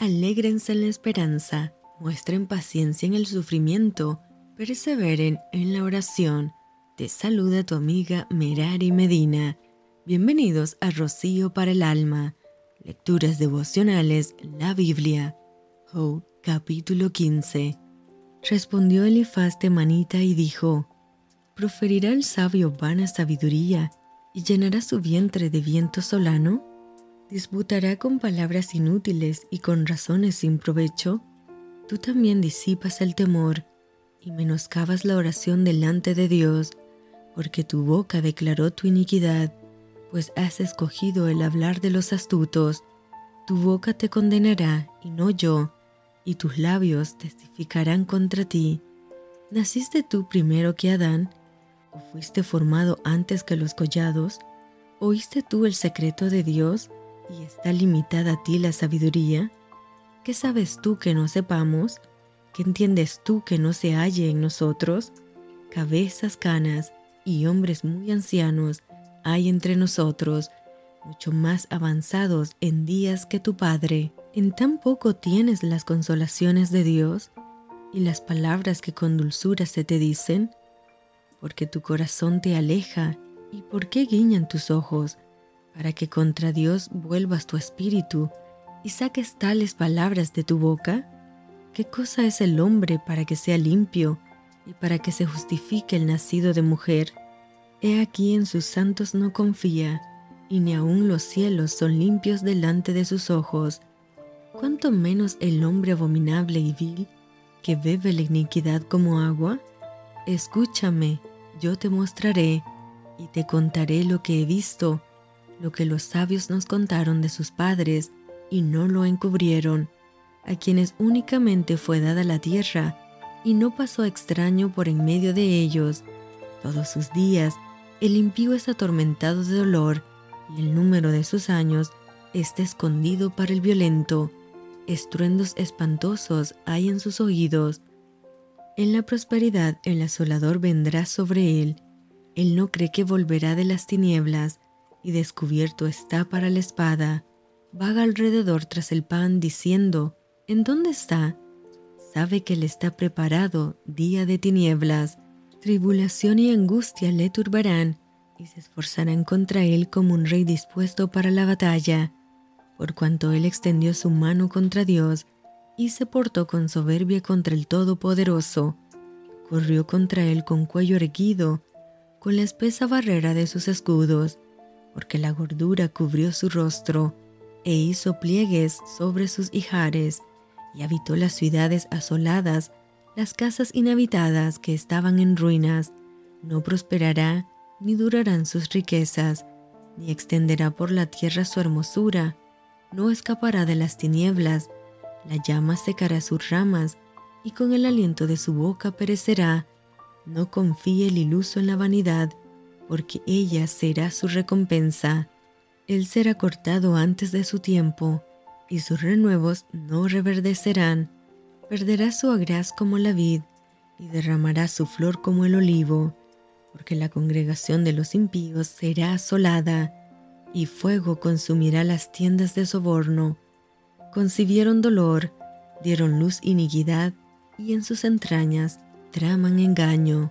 Alégrense en la esperanza, muestren paciencia en el sufrimiento, perseveren en la oración. Te saluda tu amiga Merari Medina. Bienvenidos a Rocío para el Alma. Lecturas devocionales, la Biblia. Job, capítulo 15. Respondió Elifaz Manita y dijo, ¿Proferirá el sabio vana sabiduría y llenará su vientre de viento solano? ¿Disputará con palabras inútiles y con razones sin provecho? Tú también disipas el temor y menoscabas la oración delante de Dios, porque tu boca declaró tu iniquidad, pues has escogido el hablar de los astutos. Tu boca te condenará y no yo, y tus labios testificarán contra ti. ¿Naciste tú primero que Adán? ¿O fuiste formado antes que los collados? ¿Oíste tú el secreto de Dios y está limitada a ti la sabiduría? ¿Qué sabes tú que no sepamos? ¿Qué entiendes tú que no se halle en nosotros? Cabezas canas y hombres muy ancianos hay entre nosotros, mucho más avanzados en días que tu Padre. En tan poco tienes las consolaciones de Dios y las palabras que con dulzura se te dicen, porque tu corazón te aleja y por qué guiñan tus ojos, para que contra Dios vuelvas tu espíritu y saques tales palabras de tu boca? ¿Qué cosa es el hombre para que sea limpio y para que se justifique el nacido de mujer? He aquí en sus santos no confía, y ni aun los cielos son limpios delante de sus ojos. ¿Cuánto menos el hombre abominable y vil, que bebe la iniquidad como agua? Escúchame, yo te mostraré, y te contaré lo que he visto, lo que los sabios nos contaron de sus padres, y no lo encubrieron, a quienes únicamente fue dada la tierra, y no pasó extraño por en medio de ellos. Todos sus días el impío es atormentado de dolor, y el número de sus años está escondido para el violento. Estruendos espantosos hay en sus oídos. En la prosperidad el asolador vendrá sobre él. Él no cree que volverá de las tinieblas, y descubierto está para la espada vaga alrededor tras el pan diciendo, ¿en dónde está? Sabe que le está preparado día de tinieblas, tribulación y angustia le turbarán y se esforzarán contra él como un rey dispuesto para la batalla, por cuanto él extendió su mano contra Dios y se portó con soberbia contra el Todopoderoso, corrió contra él con cuello erguido, con la espesa barrera de sus escudos, porque la gordura cubrió su rostro, e hizo pliegues sobre sus hijares, y habitó las ciudades asoladas, las casas inhabitadas que estaban en ruinas. No prosperará, ni durarán sus riquezas, ni extenderá por la tierra su hermosura, no escapará de las tinieblas, la llama secará sus ramas, y con el aliento de su boca perecerá. No confíe el iluso en la vanidad, porque ella será su recompensa él será cortado antes de su tiempo, y sus renuevos no reverdecerán. Perderá su agraz como la vid, y derramará su flor como el olivo, porque la congregación de los impíos será asolada, y fuego consumirá las tiendas de soborno. Concibieron dolor, dieron luz iniquidad, y en sus entrañas traman engaño.